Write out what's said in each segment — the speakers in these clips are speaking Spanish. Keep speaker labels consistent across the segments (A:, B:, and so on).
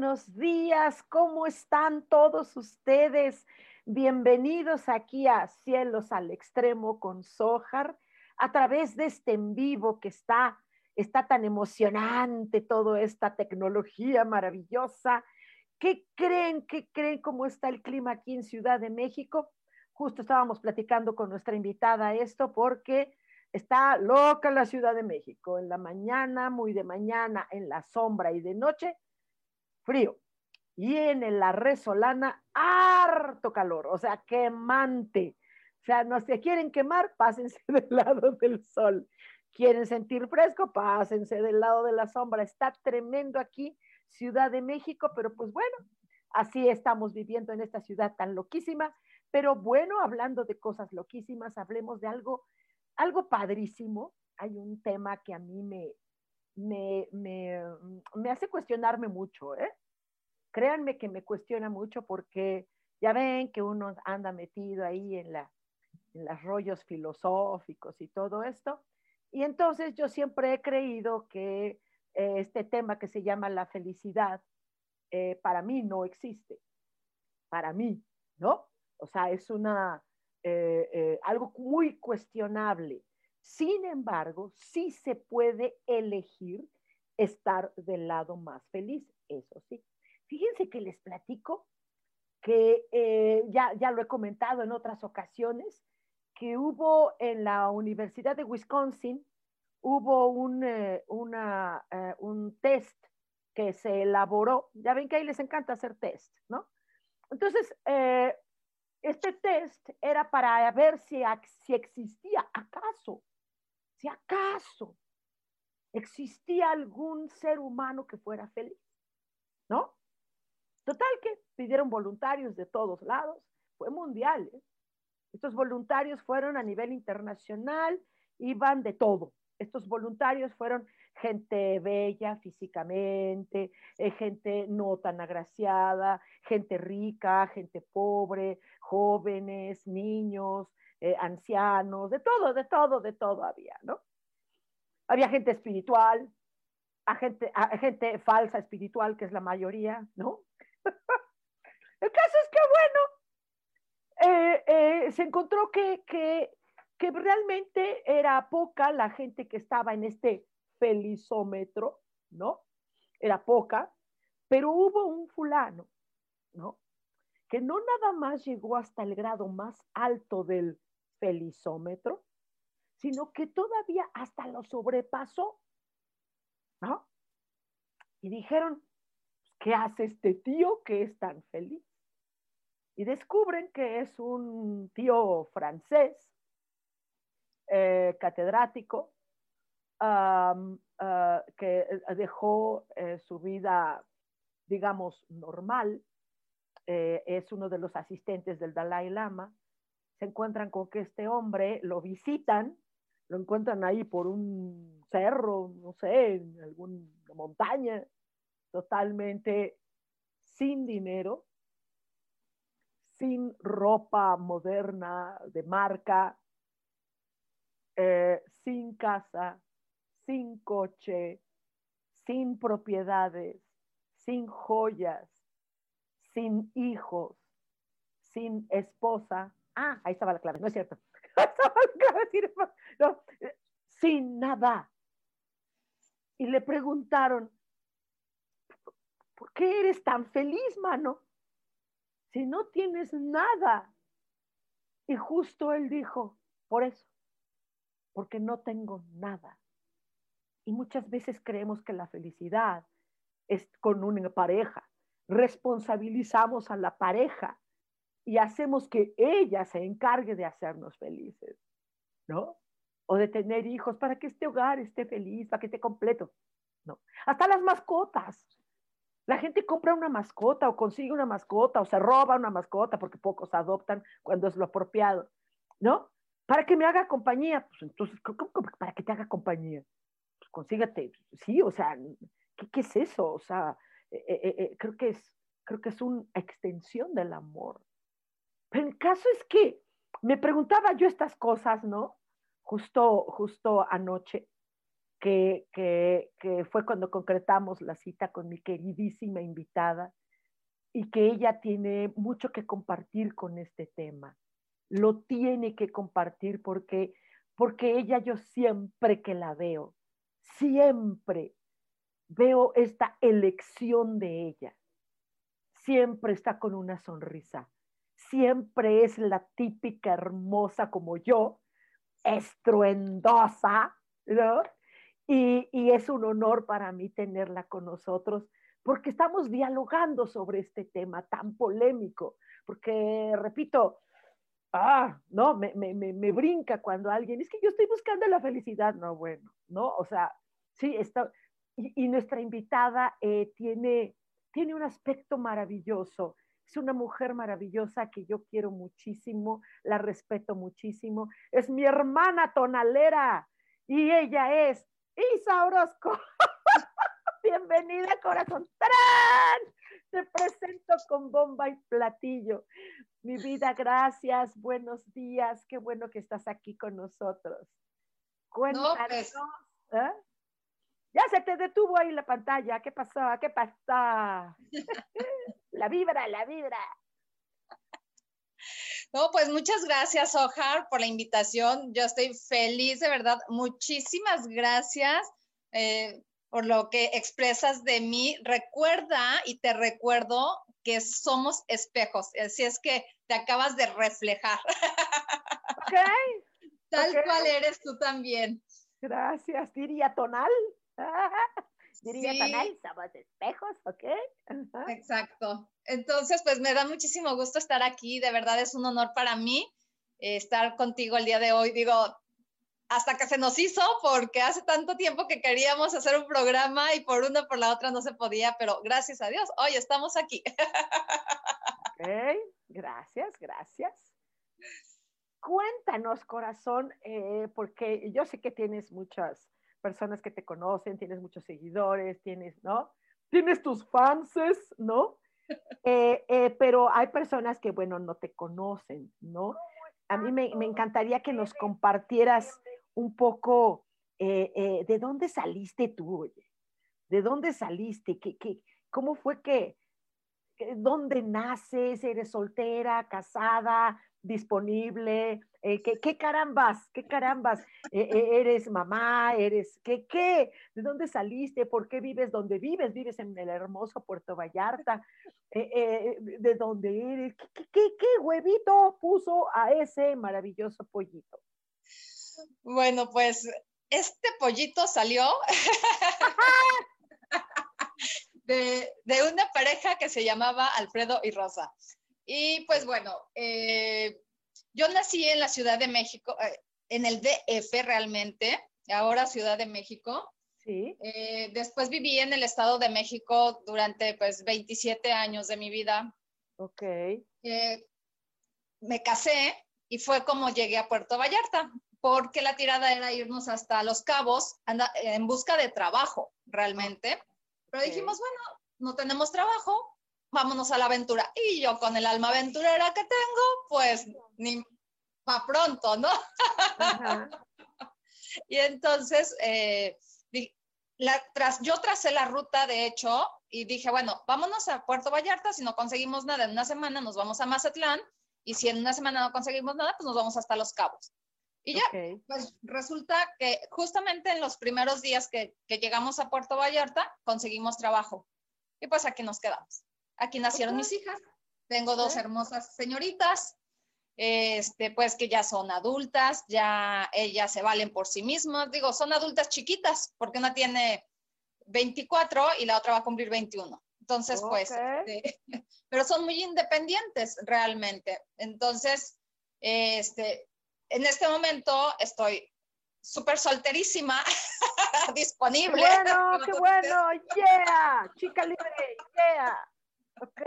A: Buenos días. ¿Cómo están todos ustedes? Bienvenidos aquí a Cielos al Extremo con Sojar a través de este en vivo que está, está tan emocionante, toda esta tecnología maravillosa. ¿Qué creen? ¿Qué creen cómo está el clima aquí en Ciudad de México? Justo estábamos platicando con nuestra invitada esto porque está loca la Ciudad de México. En la mañana, muy de mañana, en la sombra y de noche, frío. Y en la resolana, harto calor, o sea, quemante. O sea, no se quieren quemar, pásense del lado del sol. Quieren sentir fresco, pásense del lado de la sombra. Está tremendo aquí, Ciudad de México, pero pues bueno, así estamos viviendo en esta ciudad tan loquísima. Pero bueno, hablando de cosas loquísimas, hablemos de algo, algo padrísimo. Hay un tema que a mí me, me, me, me hace cuestionarme mucho, ¿eh? Créanme que me cuestiona mucho porque ya ven que uno anda metido ahí en, la, en los rollos filosóficos y todo esto. Y entonces yo siempre he creído que eh, este tema que se llama la felicidad, eh, para mí no existe. Para mí, ¿no? O sea, es una, eh, algo muy cuestionable. Sin embargo, sí se puede elegir estar del lado más feliz, eso sí. Fíjense que les platico que eh, ya, ya lo he comentado en otras ocasiones, que hubo en la Universidad de Wisconsin, hubo un, eh, eh, un test que se elaboró, ya ven que ahí les encanta hacer test, ¿no? Entonces, este test era para ver si, si existía acaso, si acaso existía algún ser humano que fuera feliz, ¿no? Total que pidieron voluntarios de todos lados, fue mundial. ¿eh? Estos voluntarios fueron a nivel internacional, iban de todo. Estos voluntarios fueron gente bella físicamente, eh, gente no tan agraciada, gente rica, gente pobre, jóvenes, niños, eh, ancianos, de todo, de todo, de todo había, ¿no? Había gente espiritual, gente, gente falsa espiritual, que es la mayoría, ¿no? El caso es que, bueno, eh, eh, se encontró que, que, que realmente era poca la gente que estaba en este felizómetro, ¿no? Era poca, pero hubo un fulano, ¿no? Que no nada más llegó hasta el grado más alto del felizómetro, sino que todavía hasta lo sobrepasó, ¿no? Y dijeron, ¿qué hace este tío que es tan feliz? Y descubren que es un tío francés, eh, catedrático, ah, que dejó eh, su vida, digamos, normal. Eh, es uno de los asistentes del Dalai Lama. Se encuentran con que este hombre lo visitan, lo encuentran ahí por un cerro, no sé, en alguna montaña, totalmente sin dinero, sin ropa moderna de marca, eh, sin casa, sin coche, sin propiedades, sin joyas, sin hijos, sin esposa. Ah, ahí estaba la clave, no es cierto. sin nada. Y le preguntaron, ¿por qué eres tan feliz, mano? Si no tienes nada. Y justo él dijo, por eso, porque no tengo nada. Y muchas veces creemos que la felicidad es con una pareja. Responsabilizamos a la pareja y hacemos que ella se encargue de hacernos felices, ¿no? O de tener hijos para que este hogar esté feliz, para que esté completo. No. Hasta las mascotas. La gente compra una mascota o consigue una mascota o se roba una mascota porque pocos adoptan cuando es lo apropiado, ¿no? Para que me haga compañía. Pues entonces, ¿cómo, para que te haga compañía? Pues consígate, sí, o sea, ¿qué, es eso? O sea, eh, eh, eh, creo, que es, creo que es una extensión del amor. Pero el caso es que me preguntaba yo estas cosas, ¿no? Justo, justo anoche, que, que, que, fue cuando concretamos la cita con mi queridísima invitada y que ella tiene mucho que compartir con este tema. Lo tiene que compartir porque, porque ella yo siempre que la veo, siempre veo esta elección de ella. Siempre está con una sonrisa. Siempre es la típica hermosa como yo, estruendosa, ¿no? Y, es un honor para mí tenerla con nosotros porque estamos dialogando sobre este tema tan polémico, porque, repito, ah, no, me, me, me, brinca cuando alguien, es que yo estoy buscando la felicidad, no, bueno, no, o sea, sí, está, y, nuestra invitada eh, tiene, tiene un aspecto maravilloso, es una mujer maravillosa que yo quiero muchísimo, la respeto muchísimo, es mi hermana tonalera y ella es Isa Orozco. Bienvenida, corazón. ¡Tarán! Te presento con bomba y platillo. Mi vida, gracias. Buenos días. Qué bueno que estás aquí con nosotros. Cuéntanos. Pues. ¿eh? Ya se te detuvo ahí la pantalla. ¿Qué pasó? ¿Qué pasó? la vibra, la vibra.
B: No, pues muchas gracias, Ojar, por la invitación. Yo estoy feliz, de verdad. Muchísimas gracias eh, por lo que expresas de mí. Recuerda y te recuerdo que somos espejos, así es que te acabas de reflejar.
A: Ok.
B: Tal cual eres tú también.
A: Gracias, diría tonal. Diría sí. somos espejos, ¿ok?
B: Exacto. Entonces, pues me da muchísimo gusto estar aquí, de verdad es un honor para mí eh, estar contigo el día de hoy. Digo, hasta que se nos hizo, porque hace tanto tiempo que queríamos hacer un programa y por una por la otra no se podía, pero gracias a Dios, hoy estamos aquí.
A: Ok, gracias, gracias. Cuéntanos, corazón, eh, porque yo sé que tienes muchas personas que te conocen, tienes muchos seguidores, tienes, ¿no? Tienes tus fanses, ¿no? Eh, eh, pero hay personas que, bueno, no te conocen, ¿no? A mí me, encantaría que nos compartieras un poco eh, de dónde saliste tú, oye, de dónde saliste, ¿Qué, qué, cómo fue que, dónde naces, eres soltera, casada, disponible, eh, ¿qué, carambas, qué carambas, eh, eh, eres mamá, eres, ¿qué, qué? ¿De dónde saliste? ¿Por qué vives donde vives? ¿Vives en el hermoso Puerto Vallarta? ¿De dónde eres? ¿Qué, qué, qué huevito puso a ese maravilloso pollito?
B: Bueno, pues este pollito salió de, de, una pareja que se llamaba Alfredo y Rosa. Y pues bueno, eh, yo nací en la Ciudad de México, eh, en el DF realmente, ahora Ciudad de México.
A: Sí.
B: Eh, después viví en el Estado de México durante pues 27 años de mi vida.
A: Ok.
B: me casé y fue como llegué a Puerto Vallarta, porque la tirada era irnos hasta Los Cabos en busca de trabajo, realmente. Pero dijimos, bueno, no tenemos trabajo, vámonos a la aventura. Y yo con el alma aventurera que tengo, pues ni para pronto, ¿no? y entonces, eh, la, tras, yo tracé la ruta, de hecho, y dije, bueno, vámonos a Puerto Vallarta, si no conseguimos nada en una semana, nos vamos a Mazatlán, y si en una semana no conseguimos nada, pues nos vamos hasta Los Cabos. Y ya, pues resulta que justamente en los primeros días que, que llegamos a Puerto Vallarta, conseguimos trabajo Y pues aquí nos quedamos. Aquí nacieron mis hijas. Tengo dos hermosas señoritas, este, pues que ya son adultas, ya ellas se valen por sí mismas. Digo, son adultas chiquitas, porque una tiene 24 y la otra va a cumplir 21. Entonces, pues, este, pero son muy independientes realmente. Entonces, este, en este momento estoy súper solterísima, disponible.
A: Qué bueno, qué bueno, yeah, chica libre, yeah. Ok.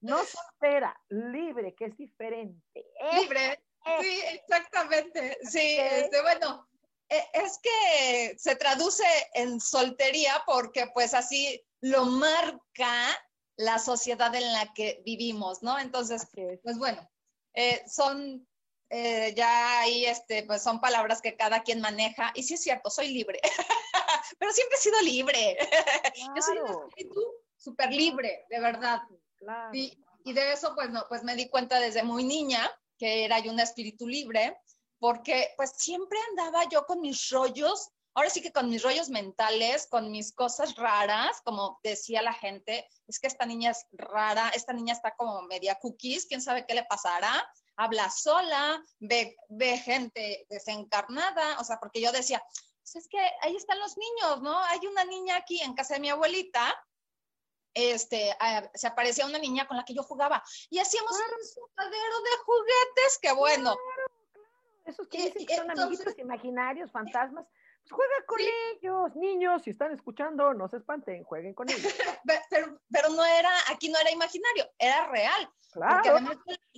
A: No soltera, libre, que es diferente.
B: Libre, sí, exactamente. Sí, este, bueno, e, es que se traduce en soltería porque pues así lo marca la sociedad en la que vivimos, ¿no? Entonces, pues bueno, eh, son eh, ya ahí, este, pues son palabras que cada quien maneja. Y sí es cierto, soy libre, pero siempre he sido libre. Yo soy un espíritu súper libre, de verdad. Y, y, de eso, pues, no, pues me di cuenta desde muy niña que era yo un espíritu libre, porque pues siempre andaba yo con mis rollos, ahora sí que con mis rollos mentales, con mis cosas raras, como decía la gente, es que esta niña es rara, esta niña está como media cookies, quién sabe qué le pasará, habla sola, ve, ve gente desencarnada, o sea, porque yo decía, pues es que ahí están los niños, ¿no? Hay una niña aquí en casa de mi abuelita este, se aparecía una niña con la que yo jugaba y hacíamos un sudadero de juguetes, que bueno.
A: Claro, claro. Esos que dicen que son amiguitos imaginarios, fantasmas, pues juega con ellos, niños, si están escuchando, no se espanten, jueguen con ellos.
B: pero, pero, no era, aquí no era imaginario, era real. Claro. Porque además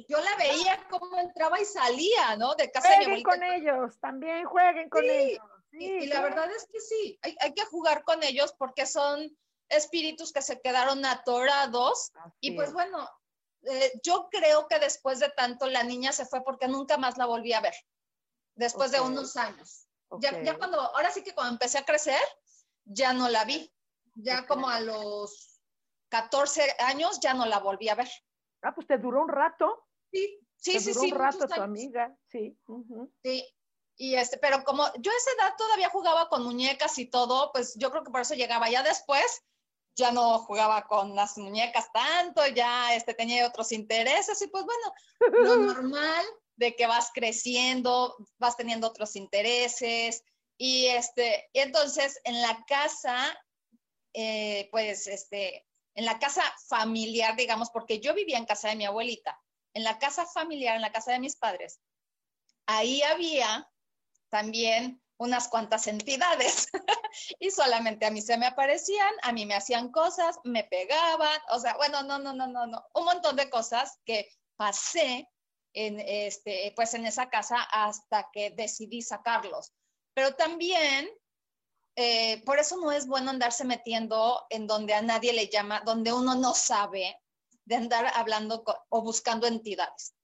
B: yo la veía cómo entraba y salía, ¿no? De casa
A: jueguen con ellos, también jueguen con ellos.
B: y, la verdad es que sí, hay, hay que jugar con ellos porque son espíritus que se quedaron atorados. y pues bueno, eh, yo creo que después de tanto la niña se fue porque nunca más la volví a ver, después de unos años. Ya, ya, cuando, ahora sí que cuando empecé a crecer, ya no la vi. Ya como a los 14 años ya no la volví a ver.
A: Ah, pues te duró un rato.
B: Sí, sí,
A: te
B: sí.
A: Duró un rato tu amiga, sí.
B: Sí, y este, pero como yo a esa edad todavía jugaba con muñecas y todo, pues yo creo que por eso llegaba. Ya después ya no jugaba con las muñecas tanto, ya este, tenía otros intereses y pues bueno, lo normal de que vas creciendo, vas teniendo otros intereses y este, y entonces en la casa, eh, pues este, en la casa familiar, digamos, porque yo vivía en casa de mi abuelita, en la casa familiar, en la casa de mis padres, ahí había también unas cuantas entidades y solamente a mí se me aparecían, a mí me hacían cosas, me pegaban, o sea, bueno, no, no, no, no, no, un montón de cosas que pasé en este, pues en esa casa hasta que decidí sacarlos. Pero también, eh, por eso no es bueno andarse metiendo en donde a nadie le llama, donde uno no sabe de andar hablando o buscando entidades.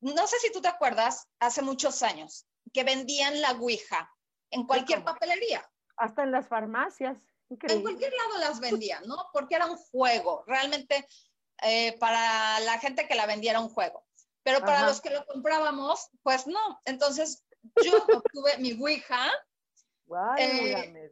B: No sé si tú te acuerdas, hace muchos años, que vendían la Ouija en cualquier papelería.
A: Hasta en las farmacias.
B: En cualquier lado las vendían, ¿no? Porque era un juego. Realmente eh, para la gente que la vendía era un juego. Pero para los que lo comprábamos, pues no. Entonces yo obtuve mi Ouija. Eh,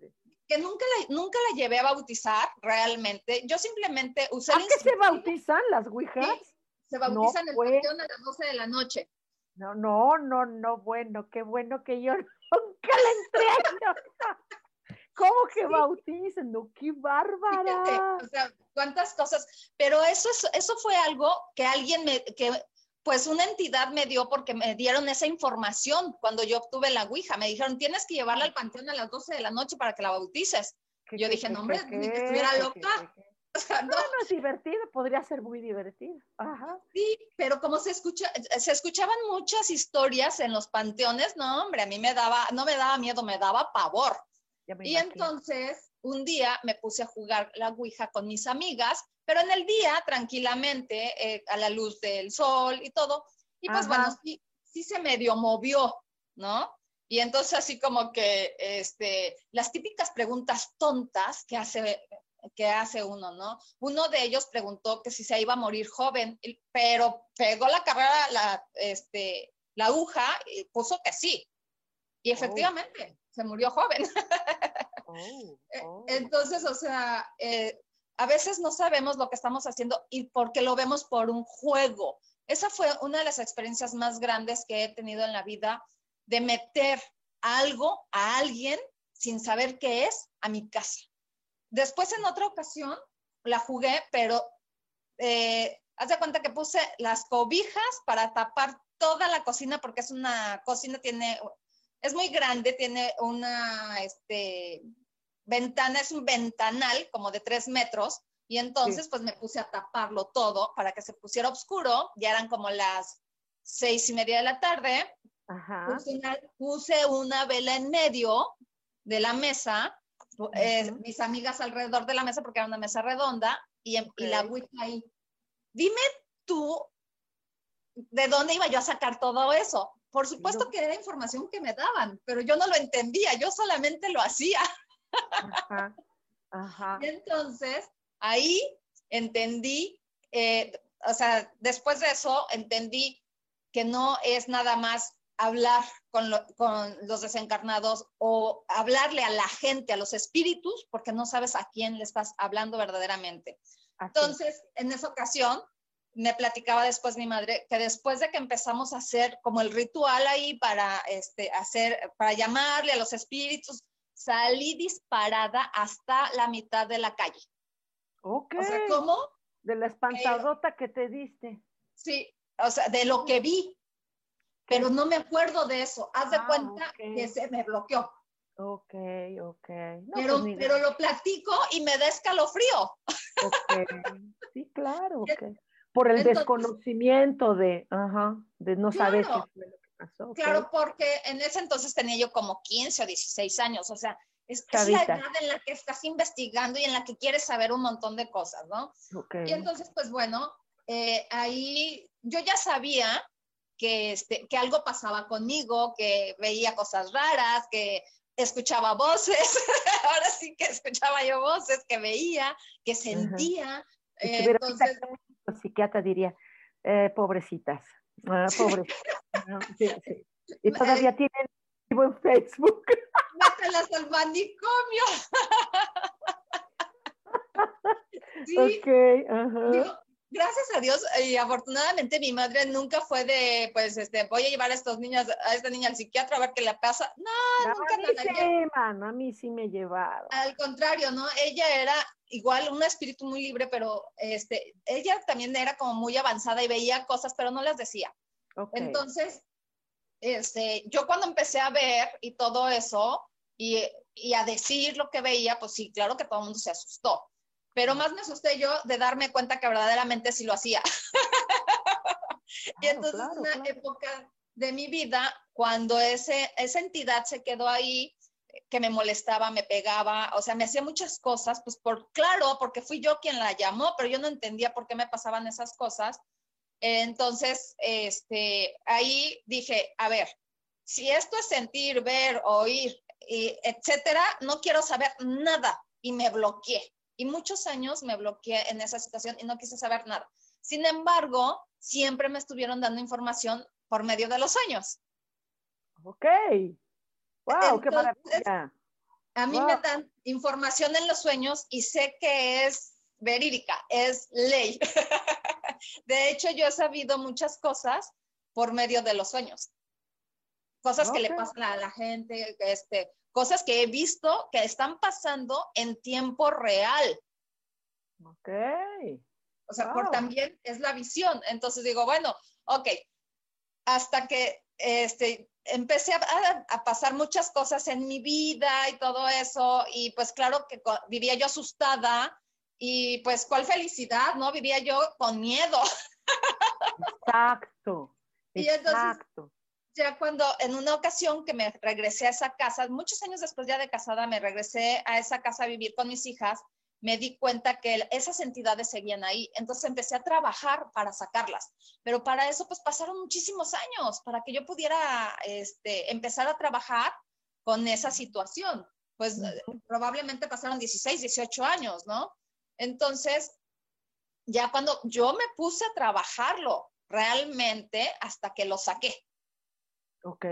B: que nunca la, nunca la llevé a bautizar realmente. Yo simplemente usé.
A: ¿A qué se bautizan las Ouijas?
B: se bautizan el panteón a las 12 de la noche.
A: No, no, no, no, bueno, qué bueno que yo nunca le entré. ¿Cómo que bautizan? No, qué bárbara.
B: o sea, cuántas cosas. Pero eso, es, eso fue algo que alguien me, que pues una entidad me dio porque me dieron esa información cuando yo obtuve la Ouija. Me dijeron, tienes que llevarla al panteón a las 12 de la noche para que la bautices. Yo dije, no, hombre, ni que estuviera loca.
A: No. es divertido, podría ser muy divertido. Ajá.
B: Sí, pero como se escucha, se escuchaban muchas historias en los panteones, no, hombre, a mí me daba, no me daba miedo, me daba pavor. y entonces, un día me puse a jugar la Ouija con mis amigas, pero en el día, tranquilamente, eh, a la luz del sol y todo. Y pues bueno, sí, sí se medio movió, ¿no? Y entonces así como que este, las típicas preguntas tontas que hace que hace uno, ¿no? Uno de ellos preguntó que si se iba a morir joven, pero pegó la carrera, la, este, la aguja y puso que sí. Y oh. efectivamente, se murió joven. Oh, eh, oh. Entonces, o sea, eh, a veces no sabemos lo que estamos haciendo y porque lo vemos por un juego. Esa fue una de las experiencias más grandes que he tenido en la vida, de meter algo a alguien sin saber qué es a mi casa. Después en otra ocasión la jugué, pero eh, haz de cuenta que puse las cobijas para tapar toda la cocina porque es una cocina, tiene, es muy grande, tiene una este, ventana, es un ventanal como de tres metros. Y entonces, pues me puse a taparlo todo para que se pusiera oscuro. Ya eran como las seis y media de la tarde. Puse, una, vela en medio de la mesa, eh, mis amigas alrededor de la mesa porque era una mesa redonda y, y la Ouija ahí. Dime tú, ¿de dónde iba yo a sacar todo eso? Por supuesto que era información que me daban, pero yo no lo entendía, yo solamente lo hacía. Ajá, Y entonces, ahí entendí, eh, o sea, después de eso entendí que no es nada más hablar con, los desencarnados o hablarle a la gente, a los espíritus, porque no sabes a quién le estás hablando verdaderamente. Entonces, en esa ocasión, me platicaba después mi madre que después de que empezamos a hacer como el ritual ahí para este, hacer, para llamarle a los espíritus, salí disparada hasta la mitad de la calle.
A: Ok. O sea, ¿cómo? De la espantadota que te diste.
B: Sí, o sea, de lo que vi. Pero no me acuerdo de eso. Haz de ah, cuenta que se me bloqueó.
A: Ok, ok.
B: pero, pues pero lo platico y me da escalofrío.
A: Ok, sí, claro. Okay. Por el desconocimiento de, ajá, de no saber qué fue lo que pasó.
B: Claro, porque en ese entonces tenía yo como 15 o 16 años, o sea, es, la edad en la que estás investigando y en la que quieres saber un montón de cosas, ¿no? Y entonces, pues bueno, eh, ahí yo ya sabía que, este, que algo pasaba conmigo, que veía cosas raras, que escuchaba voces, ahora sí que escuchaba yo voces, que veía, que sentía.
A: Eh, entonces, el psiquiatra diría, eh, pobrecitas, ah, Y todavía tienen vivo en Facebook.
B: Mételas al manicomio.
A: sí. Ok, ajá
B: gracias a Dios y afortunadamente mi madre nunca fue de, pues, este, voy a llevar a estos niños, a esta niña al psiquiatra a ver qué le pasa. No, nunca
A: a mí sí, a mí sí me llevaron.
B: Al contrario, ¿no? Ella era igual un espíritu muy libre, pero este, ella también era como muy avanzada y veía cosas, pero no las decía. Entonces, este, yo cuando empecé a ver y todo eso y, y a decir lo que veía, pues sí, claro que todo el mundo se asustó pero más me asusté yo de darme cuenta que verdaderamente sí lo hacía. y entonces una época de mi vida, cuando ese, esa entidad se quedó ahí, que me molestaba, me pegaba, o sea, me hacía muchas cosas, pues por claro, porque fui yo quien la llamó, pero yo no entendía por qué me pasaban esas cosas. Entonces, este, ahí dije, a ver, si esto es sentir, ver, oír, y etcétera, no quiero saber nada y me bloqueé y muchos años me bloqueé en esa situación y no quise saber nada. Sin embargo, siempre me estuvieron dando información por medio de los sueños.
A: Ok. Wow, qué maravilla.
B: A mí me dan información en los sueños y sé que es verídica, es ley. de hecho, yo he sabido muchas cosas por medio de los sueños. Cosas que le pasan a la gente, este, cosas que he visto que están pasando en tiempo real.
A: Ok.
B: O sea, por también es la visión. Entonces digo, bueno, ok, hasta que este, empecé a, pasar muchas cosas en mi vida y todo eso, y pues claro que vivía yo asustada y pues cuál felicidad, ¿no? Vivía yo con miedo.
A: Exacto. Exacto
B: ya cuando en una ocasión que me regresé a esa casa, muchos años después ya de casada, me regresé a esa casa a vivir con mis hijas, me di cuenta que esas entidades seguían ahí. Entonces empecé a trabajar para sacarlas. Pero para eso, pues pasaron muchísimos años para que yo pudiera este, empezar a trabajar con esa situación. Pues probablemente pasaron 16, 18 años, ¿no? Entonces, ya cuando yo me puse a trabajarlo realmente hasta que lo saqué.
A: Ok.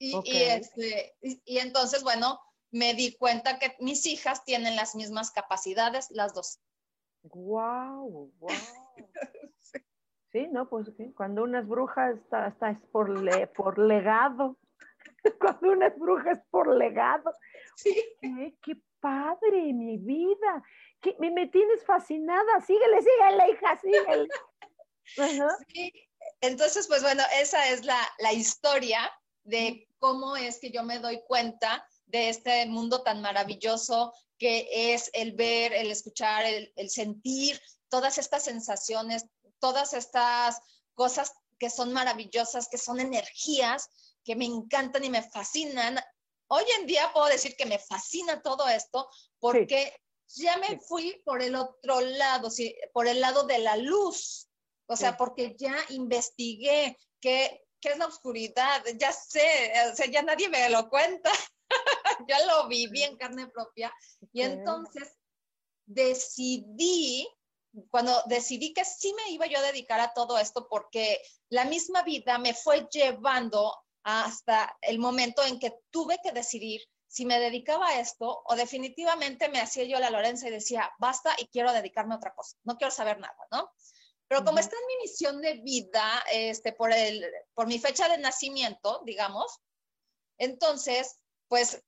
B: Y, este, y, entonces, bueno, me di cuenta que mis hijas tienen las mismas capacidades, las dos.
A: Wow, wow. Sí, no, pues cuando una es bruja está, está es por, le, por legado. Cuando una es bruja es por legado.
B: Sí.
A: qué padre, mi vida. Que me, me, tienes fascinada. Síguele, síguele, hija, síguele.
B: Sí. Entonces, pues bueno, esa es la, la historia de cómo es que yo me doy cuenta de este mundo tan maravilloso que es el ver, el escuchar, el, el sentir, todas estas sensaciones, todas estas cosas que son maravillosas, que son energías, que me encantan y me fascinan. Hoy en día puedo decir que me fascina todo esto porque ya me fui por el otro lado, sí, por el lado de la luz. O sea, porque ya investigué qué, qué es la oscuridad, ya sé, o sea, ya nadie me lo cuenta. ya lo viví en carne propia. Y entonces decidí cuando decidí que sí me iba yo a dedicar a todo esto porque la misma vida me fue llevando hasta el momento en que tuve que decidir si me dedicaba a esto o definitivamente me hacía yo la Lorenza y decía, basta y quiero dedicarme a otra cosa, no quiero saber nada, ¿no? Pero como está en mi misión de vida, este, por, el, por mi fecha de nacimiento, digamos, entonces, pues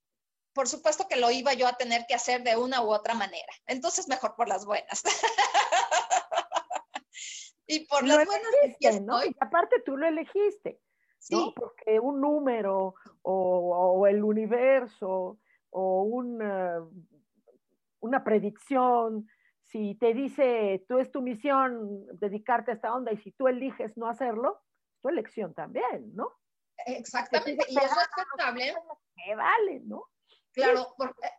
B: por supuesto que lo iba yo a tener que hacer de una u otra manera. Entonces, mejor por las buenas. y por las buenas.
A: ¿no? Y aparte tú lo elegiste. Sí. Porque un número o, el universo o una, una predicción, si te dice, tú es tu misión dedicarte a esta onda y si tú eliges no hacerlo, tu elección también, ¿no?
B: Exactamente, y es respetable.
A: Que vale, ¿no?
B: Claro,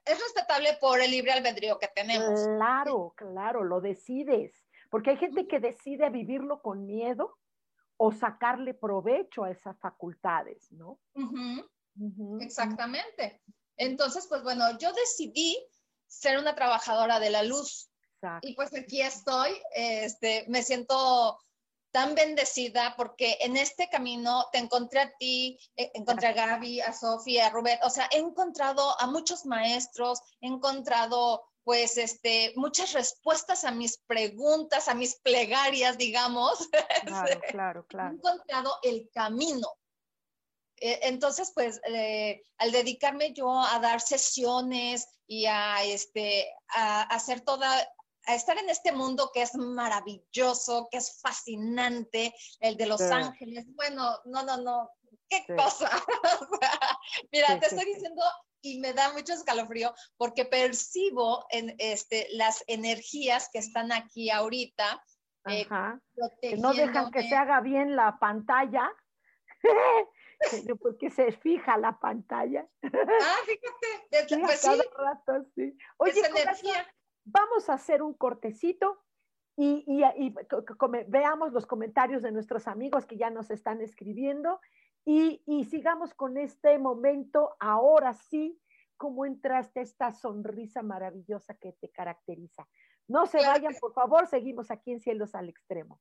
B: es respetable por el libre albedrío que tenemos.
A: Claro, claro, lo decides. Porque hay gente que decide vivirlo con miedo o sacarle provecho a esas facultades, ¿no?
B: Exactamente. Entonces, pues bueno, yo decidí ser una trabajadora de la luz. Y pues aquí estoy, este, me siento tan bendecida porque en este camino te encontré a ti, eh, encontré a Gaby, a Sofía, a Rubén, o sea, he encontrado a muchos maestros, he encontrado pues este, muchas respuestas a mis preguntas, a mis plegarias, digamos.
A: Claro, claro, claro.
B: He encontrado el camino. E, entonces, pues, eh, al dedicarme yo a dar sesiones y a, este, a hacer toda, a estar en este mundo que es maravilloso, que es fascinante, el de Los Ángeles. Bueno, no, no, no, qué cosa. mira, te estoy diciendo y me da mucho escalofrío porque percibo en este, las energías que están aquí ahorita.
A: Eh, que no dejan que se haga bien la pantalla. porque se fija la pantalla.
B: Ah, fíjate. Sí, pues
A: cada rato, sí. Oye, energía Vamos a hacer un cortecito y, veamos los comentarios de nuestros amigos que ya nos están escribiendo y, sigamos con este momento. Ahora sí, cómo entraste esta sonrisa maravillosa que te caracteriza. No se vayan, por favor, seguimos aquí en Cielos al Extremo.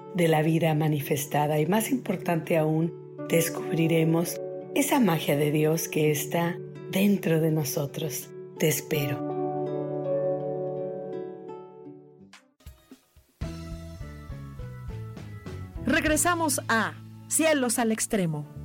C: de la vida manifestada y más importante aún, descubriremos esa magia de Dios que está dentro de nosotros. Te espero.
A: Regresamos a Cielos al Extremo.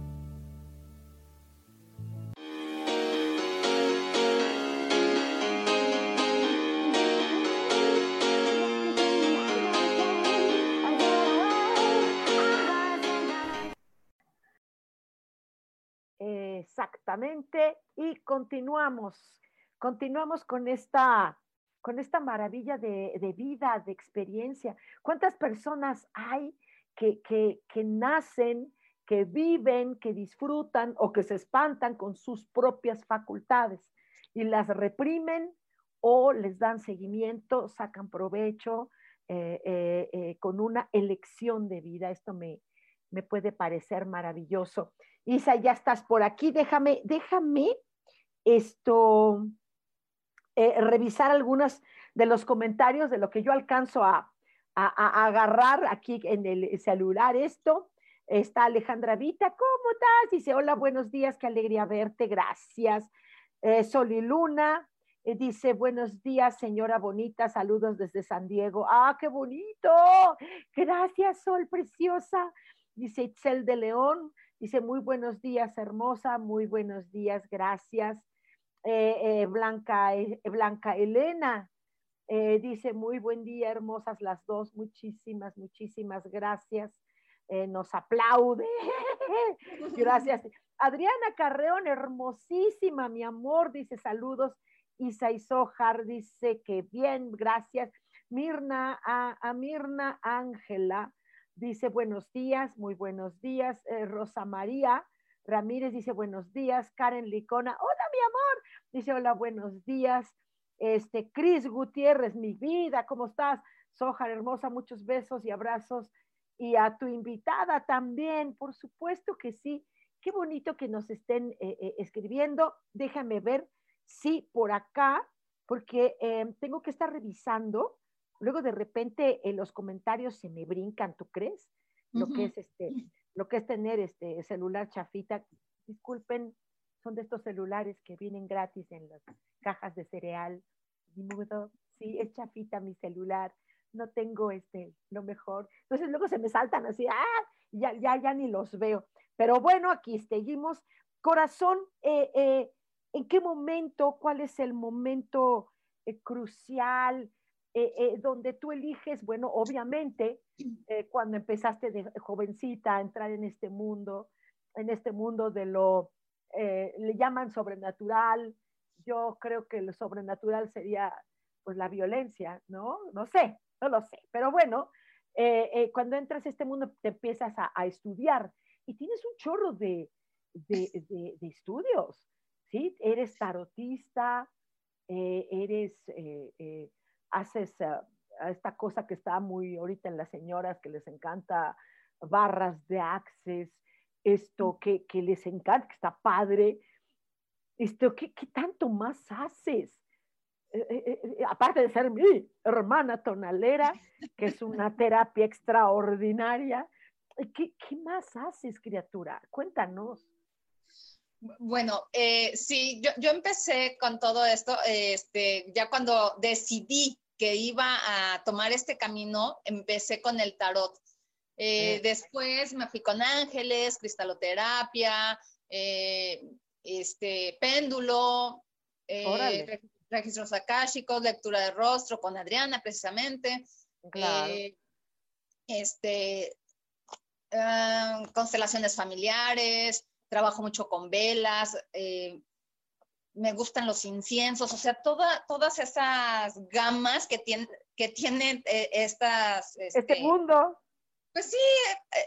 A: Exactamente, y continuamos, continuamos con esta, con esta maravilla de, de vida, de experiencia. ¿Cuántas personas hay que, que, nacen, que viven, que disfrutan o que se espantan con sus propias facultades y las reprimen o les dan seguimiento, sacan provecho eh, eh, eh, con una elección de vida. Esto me, me puede parecer maravilloso. Isa, ya estás por aquí. Déjame, déjame esto, revisar algunos de los comentarios de lo que yo alcanzo a, a, agarrar aquí en el celular esto. Está Alejandra Vita, ¿cómo estás? Dice, hola, buenos días, qué alegría verte, gracias. Eh, Sol y Luna eh, dice, buenos días, señora bonita, saludos desde San Diego. ¡Ah, qué bonito! Gracias, Sol, preciosa. Dice Itzel de León, dice, muy buenos días, hermosa, muy buenos días, gracias. Eh, Blanca, Blanca Elena, eh, dice, muy buen día, hermosas las dos, muchísimas, muchísimas gracias. Eh, nos aplaude. gracias. Adriana Carreón, hermosísima, mi amor, dice saludos. Isa dice que bien, gracias. Mirna, a, Mirna Ángela dice buenos días, muy buenos días. Eh, Rosa María Ramírez dice buenos días. Karen Licona, hola mi amor, dice hola, buenos días. Este, Cris Gutiérrez, mi vida, ¿cómo estás? Soja hermosa, muchos besos y abrazos. Y a tu invitada también, por supuesto que sí. Qué bonito que nos estén eh, eh, escribiendo. Déjame ver si por acá, porque em, tengo que estar revisando. Luego de repente en los comentarios se me brincan, ¿tú crees? Lo que es este, lo que es tener este celular chafita. Disculpen, son de estos celulares que vienen gratis en las cajas de cereal. sí, es chafita mi celular, no tengo este, lo mejor. Entonces luego se me saltan así, ¡ah! Ya, ya, ya ni los veo. Pero bueno, aquí seguimos. Corazón, eh, eh, ¿en qué momento, cuál es el momento eh, crucial donde tú eliges, bueno, obviamente, cuando empezaste de jovencita a entrar en este mundo, en este mundo de lo eh, le llaman sobrenatural. Yo creo que lo sobrenatural sería pues la violencia, ¿no? No sé, no lo sé. Pero bueno, eh, eh, cuando entras a este mundo te empiezas a, estudiar y tienes un chorro de, de, estudios, ¿sí? Eres tarotista, eres, haces esta cosa que está muy ahorita en las señoras que les encanta, barras de access, esto que, les encanta, que está padre, esto, ¿qué, tanto más haces? Eh, eh, eh, aparte de ser mi hermana tonalera, que es una terapia extraordinaria, ¿qué, más haces, criatura? Cuéntanos.
B: Bueno, sí, yo, yo, empecé con todo esto, este, ya cuando decidí que iba a tomar este camino, empecé con el tarot. Eh, después me fui con ángeles, cristaloterapia, eh, este, péndulo, eh, registros akáshicos, lectura de rostro con Adriana precisamente. este, ah, constelaciones familiares, trabajo mucho con velas, me gustan los inciensos, o sea, toda, todas esas gamas que, tiene, que tienen estas...
A: este, este mundo
B: pues sí,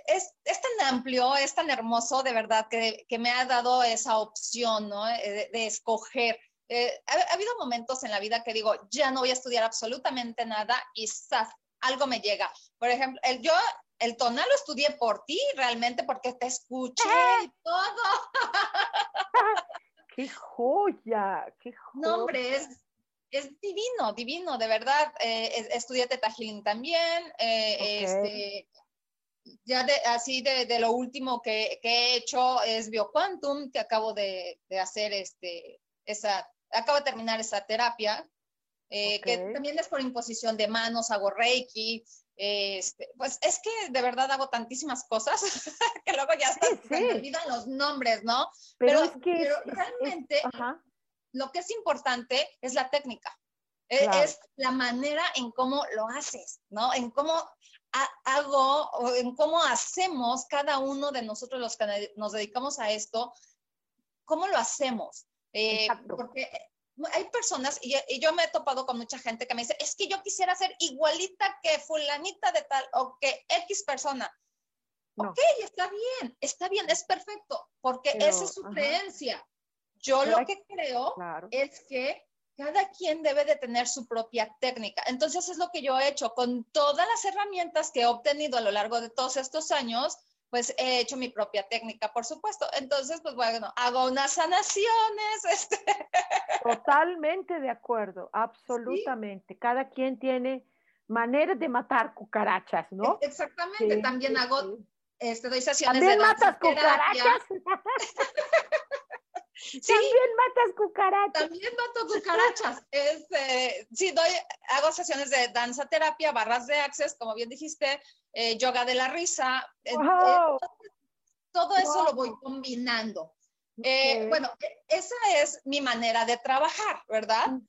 B: es, tan amplio, es tan hermoso, de verdad, que, me ha dado esa opción, ¿no? Eh, de, escoger. Eh, ha, habido momentos en la vida que digo, ya no voy a estudiar absolutamente nada y ¡zas! algo me llega. Por ejemplo, el, yo el tonal lo estudié por ti, realmente, porque te escuché y todo.
A: qué joya, qué joya.
B: No, hombre, es, es divino, divino, de verdad. Eh, estudié Teta Healing también. Eh, este, ya de, así de, de lo último que, que, he hecho es BioQuantum, que acabo de, de, hacer este, esa, acabo de terminar esa terapia, eh, que también es por imposición de manos, hago Reiki. Este, pues es que de verdad hago tantísimas cosas que luego ya se me olvidan los nombres, ¿no? Pero, es que pero realmente lo que es importante es la técnica. E, es la manera en cómo lo haces, ¿no? En cómo hago, o en cómo hacemos cada uno de nosotros los que nos dedicamos a esto, cómo lo hacemos. Eh, porque hay personas, y, yo me he topado con mucha gente que me dice, es que yo quisiera ser igualita que fulanita de tal o que X persona. Ok, está bien, está bien, es perfecto, porque esa es su creencia. Yo lo que creo es que cada quien debe de tener su propia técnica. Entonces es lo que yo he hecho con todas las herramientas que he obtenido a lo largo de todos estos años, pues he hecho mi propia técnica, por supuesto. Entonces, pues bueno, hago unas sanaciones. Este.
A: Totalmente de acuerdo, absolutamente. Cada quien tiene maneras de matar cucarachas, ¿no?
B: E-, exactamente, también hago, este, doy sesiones
A: ¿También matas cucarachas? También matas cucarachas.
B: También mato cucarachas. Este, sí, doy, hago sesiones de danza terapia, barras de access, como bien dijiste, eh, yoga de la risa. todo eso lo voy combinando. Eh, bueno, e, esa es mi manera de trabajar, ¿verdad?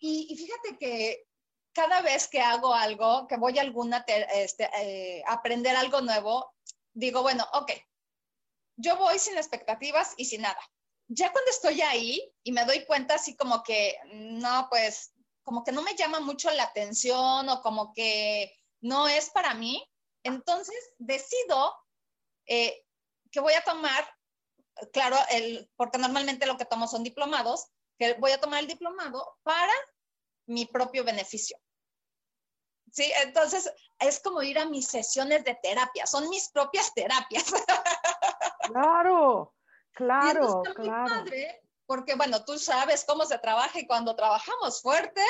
B: Y, fíjate que cada vez que hago algo, que voy a alguna, este, eh, aprender algo nuevo, digo, bueno, ok, yo voy sin expectativas y sin nada. Ya cuando estoy ahí y me doy cuenta así como que, no, pues, como que no me llama mucho la atención o como que no es para mí, entonces decido eh, que voy a tomar, claro, el, porque normalmente lo que tomo son diplomados, que voy a tomar el diplomado para mi propio beneficio. Sí, entonces es como ir a mis sesiones de terapia, son mis propias terapias.
A: Claro, claro, claro. Padre,
B: porque bueno, tú sabes cómo se trabaja y cuando trabajamos fuerte,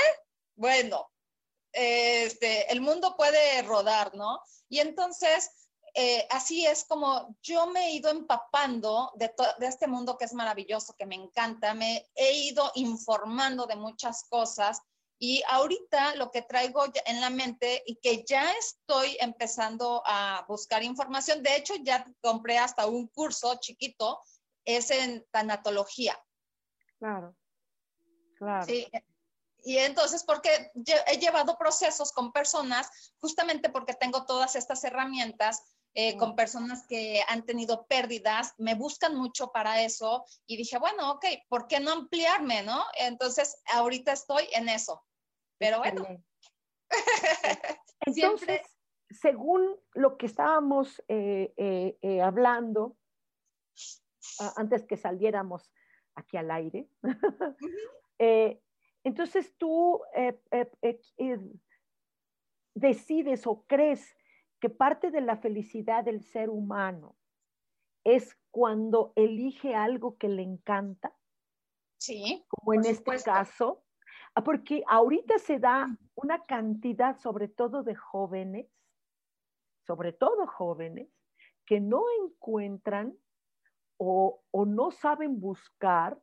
B: bueno, este, el mundo puede rodar, ¿no? Y entonces, eh, así es como yo me he ido empapando de, de, este mundo que es maravilloso, que me encanta, me he ido informando de muchas cosas y ahorita lo que traigo en la mente y que ya estoy empezando a buscar información, de hecho ya compré hasta un curso chiquito, es en tanatología.
A: Claro, claro.
B: Sí. Y entonces, porque he llevado procesos con personas, justamente porque tengo todas estas herramientas, eh, con personas que han tenido pérdidas, me buscan mucho para eso y dije, bueno, ok, ¿por qué no ampliarme, no? Entonces, ahorita estoy en eso. Pero bueno.
A: Entonces, según lo que estábamos eh, eh, hablando antes que saliéramos aquí al aire, entonces tú decides o crees que parte de la felicidad del ser humano es cuando elige algo que le encanta.
B: Sí.
A: Como en este caso, Ah, porque ahorita se da una cantidad, sobre todo de jóvenes, sobre todo jóvenes, que no encuentran o, no saben buscar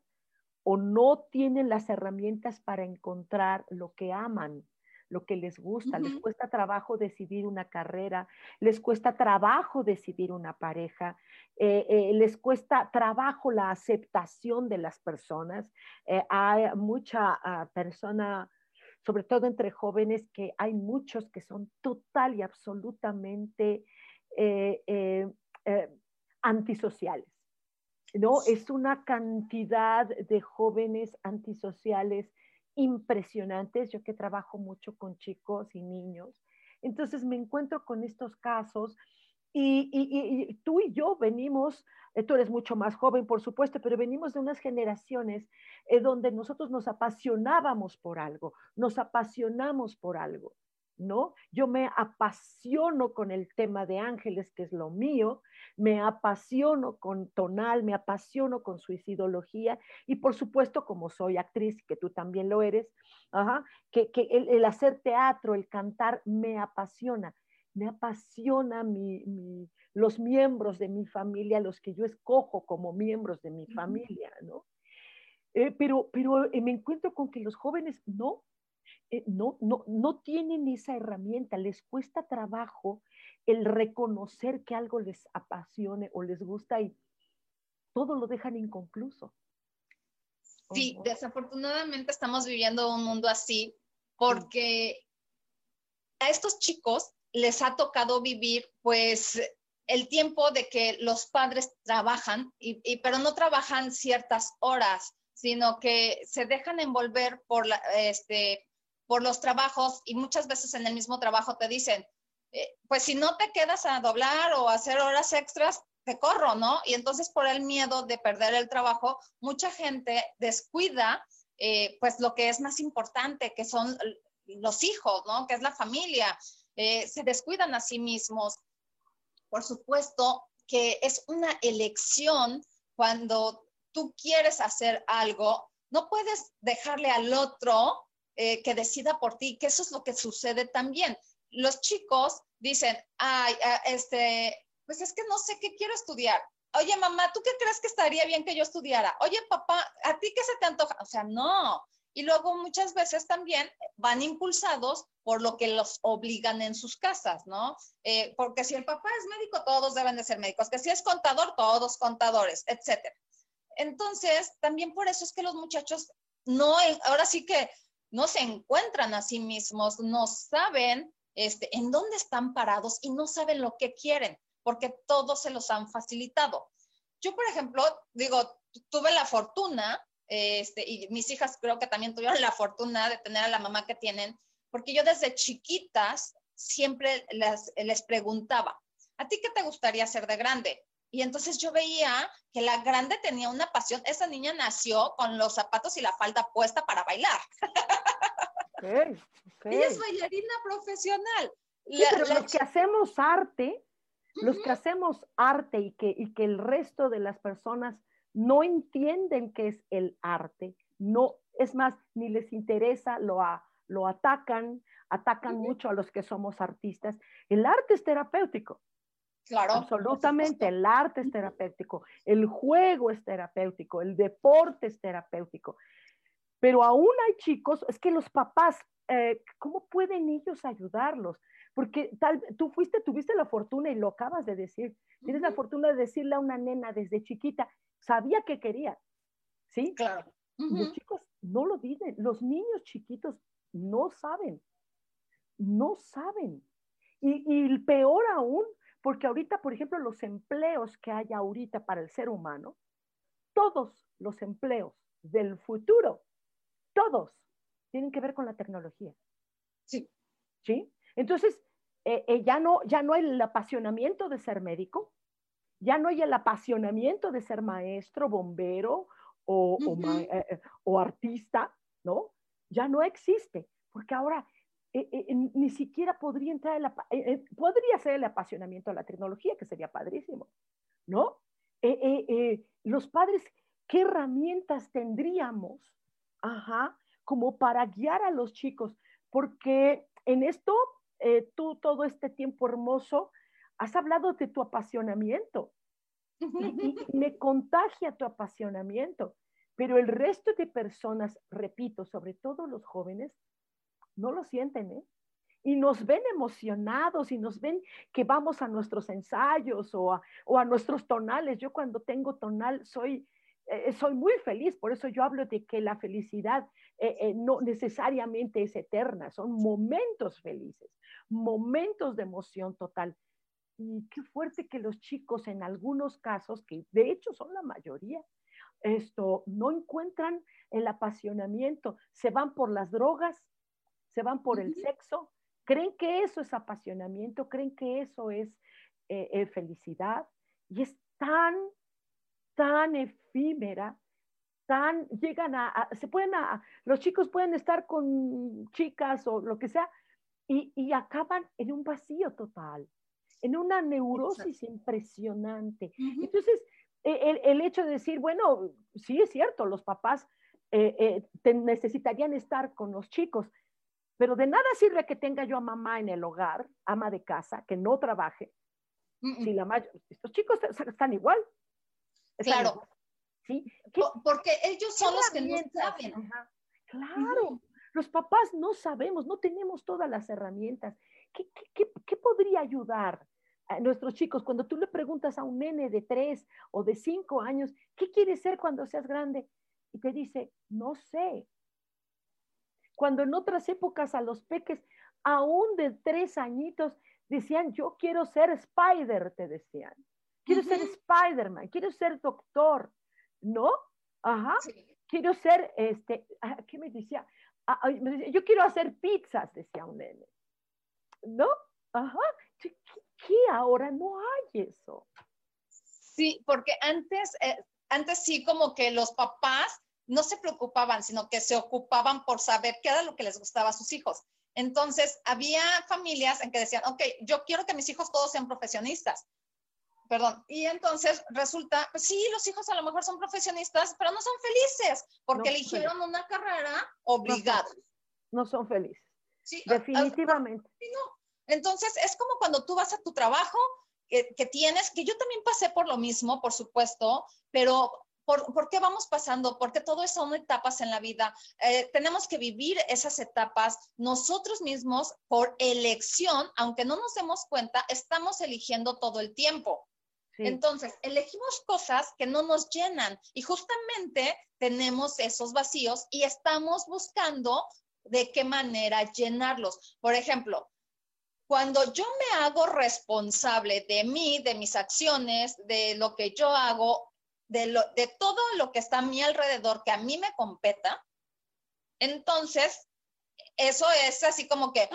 A: o no tienen las herramientas para encontrar lo que aman lo que les gusta, les cuesta trabajo decidir una carrera, les cuesta trabajo decidir una pareja, eh, eh, les cuesta trabajo la aceptación de las personas. Eh, hay mucha ah, persona, sobre todo entre jóvenes, que hay muchos que son total y absolutamente antisociales. ¿no? Es una cantidad de jóvenes antisociales impresionantes, yo que trabajo mucho con chicos y niños. Entonces me encuentro con estos casos y, tú y yo venimos, eh, tú eres mucho más joven, por supuesto, pero venimos de unas generaciones eh, donde nosotros nos apasionábamos por algo, nos apasionamos por algo, ¿no? Yo me apasiono con el tema de ángeles, que es lo mío, me apasiono con tonal, me apasiono con suicidología y por supuesto como soy actriz, que tú también lo eres, que, el, hacer teatro, el cantar, me apasiona, me apasiona los miembros de mi familia, los que yo escojo como miembros de mi familia, ¿no? Eh, pero pero eh, me encuentro con que los jóvenes no, eh, no, no, no tienen esa herramienta, les cuesta trabajo el reconocer que algo les apasione o les gusta y todo lo dejan inconcluso.
B: Sí, desafortunadamente estamos viviendo un mundo así porque a estos chicos les ha tocado vivir pues el tiempo de que los padres trabajan, y, pero no trabajan ciertas horas, sino que se dejan envolver por, la, este, por los trabajos y muchas veces en el mismo trabajo te dicen, eh, pues si no te quedas a doblar o hacer horas extras, te corro, ¿no? Y entonces por el miedo de perder el trabajo, mucha gente descuida eh, pues lo que es más importante, que son los hijos, ¿no? Que es la familia. Eh, se descuidan a sí mismos. Por supuesto que es una elección cuando tú quieres hacer algo, no puedes dejarle al otro eh, que decida por ti, que eso es lo que sucede también. Los chicos dicen, ay, ah, este, pues es que no sé qué quiero estudiar. Oye, mamá, ¿tú qué crees que estaría bien que yo estudiara? Oye, papá, ¿a ti qué se te antoja? O sea, no. Y luego muchas veces también van impulsados por lo que los obligan en sus casas, ¿no? Eh, porque si el papá es médico, todos deben de ser médicos, que si es contador, todos contadores, etcétera. Entonces, también por eso es que los muchachos no, ahora sí que no se encuentran a sí mismos, no saben este, en dónde están parados y no saben lo que quieren, porque todos se los han facilitado. Yo, por ejemplo, digo, tuve la fortuna, este, y mis hijas creo que también tuvieron la fortuna de tener a la mamá que tienen, porque yo desde chiquitas siempre les, les preguntaba, ¿a ti qué te gustaría ser de grande? Y entonces yo veía que la grande tenía una pasión. Esa niña nació con los zapatos y la falda puesta para bailar. Ella es bailarina profesional.
A: pero los que hacemos arte, los que hacemos arte y que, y que el resto de las personas no entienden qué es el arte, no, es más, ni les interesa, lo, lo atacan, atacan mucho a los que somos artistas. El arte es terapéutico.
B: Claro.
A: Absolutamente, el arte es terapéutico, el juego es terapéutico, el deporte es terapéutico. Pero aún hay chicos, es que los papás, eh, ¿cómo pueden ellos ayudarlos? Porque tal, tú fuiste, tuviste la fortuna y lo acabas de decir, tienes la fortuna de decirle a una nena desde chiquita, sabía que quería, ¿sí?
B: Claro.
A: Los chicos no lo dicen, los niños chiquitos no saben, no saben. Y, y peor aún, porque ahorita, por ejemplo, los empleos que hay ahorita para el ser humano, todos los empleos del futuro, todos tienen que ver con la tecnología.
B: Sí.
A: ¿Sí? Entonces, eh, eh, ya, no, ya no hay el apasionamiento de ser médico, ya no hay el apasionamiento de ser maestro, bombero o, eh, o artista, ¿no? Ya no existe, porque ahora eh, eh, ni siquiera podría entrar el, eh, podría ser el apasionamiento a la tecnología, que sería padrísimo, ¿no? los padres, ¿qué herramientas tendríamos, ajá, como para guiar a los chicos? Porque en esto, tú todo este tiempo hermoso, has hablado de tu apasionamiento y me contagia tu apasionamiento, pero el resto de personas, repito, sobre todo los jóvenes, no lo sienten, ¿eh? Y nos ven emocionados y nos ven que vamos a nuestros ensayos o a, nuestros tonales. Yo cuando tengo tonal soy, eh, soy muy feliz, por eso yo hablo de que la felicidad eh, eh, no necesariamente es eterna, son momentos felices, momentos de emoción total. Y qué fuerte que los chicos en algunos casos, que de hecho son la mayoría, esto no encuentran el apasionamiento, se van por las drogas, se van por el sexo, creen que eso es apasionamiento, creen que eso es eh, eh, felicidad y es tan, tan efímera, tan, llegan a, se pueden a, los chicos pueden estar con chicas o lo que sea y, acaban en un vacío total, en una neurosis impresionante. Entonces, e, el, hecho de decir, bueno, sí es cierto, los papás eh, eh, necesitarían estar con los chicos, pero de nada sirve que tenga yo a mamá en el hogar, ama de casa, que no trabaje. Si la estos chicos están igual.
B: claro. ¿Sí? Porque ellos son los que no saben.
A: Claro. Los papás no sabemos, no tenemos todas las herramientas. ¿Qué, qué, podría ayudar a nuestros chicos cuando tú le preguntas a un nene de tres o de cinco años, ¿qué quieres ser cuando seas grande? Y te dice, no sé. Cuando en otras épocas a los peques, aún de tres añitos, decían, yo quiero ser Spider, te decían. Quiero ser Spider-Man, quiero ser doctor, ¿no? Ajá. Quiero ser, este, ah, ¿qué me decía? Ah, yo quiero hacer pizzas, decía un nene. ¿No? Ajá. ¿Qué, ahora no hay eso?
B: Sí, porque antes, eh, antes sí como que los papás no se preocupaban, sino que se ocupaban por saber qué era lo que les gustaba a sus hijos. Entonces, había familias en que decían, ok, yo quiero que mis hijos todos sean profesionistas. Perdón. Y entonces resulta, pues sí, los hijos a lo mejor son profesionistas, pero no son felices porque eligieron una carrera obligada.
A: No son, felices. Sí, Definitivamente.
B: no. Entonces, es como cuando tú vas a tu trabajo que, que, tienes, que yo también pasé por lo mismo, por supuesto, pero ¿Por, qué vamos pasando? Porque todo eso son etapas en la vida. Eh, tenemos que vivir esas etapas nosotros mismos por elección, aunque no nos demos cuenta, estamos eligiendo todo el tiempo. Entonces, elegimos cosas que no nos llenan y justamente tenemos esos vacíos y estamos buscando de qué manera llenarlos. Por ejemplo, cuando yo me hago responsable de mí, de mis acciones, de lo que yo hago, de, todo lo que está a mi alrededor que a mí me competa, entonces eso es así como que,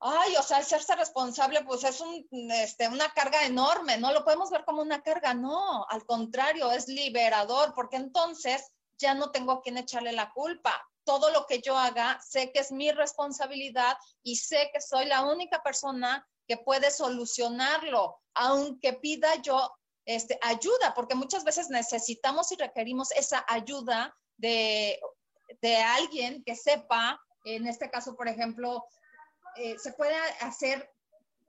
B: ay, o sea, hacerse responsable, pues es este, una carga enorme, no lo podemos ver como una carga, no, al contrario, es liberador, porque entonces ya no tengo a quién echarle la culpa. Todo lo que yo haga, sé que es mi responsabilidad y sé que soy la única persona que puede solucionarlo, aunque pida yo este, ayuda, porque muchas veces necesitamos y requerimos esa ayuda de, de alguien que sepa en este caso, por ejemplo, eh, se puede hacer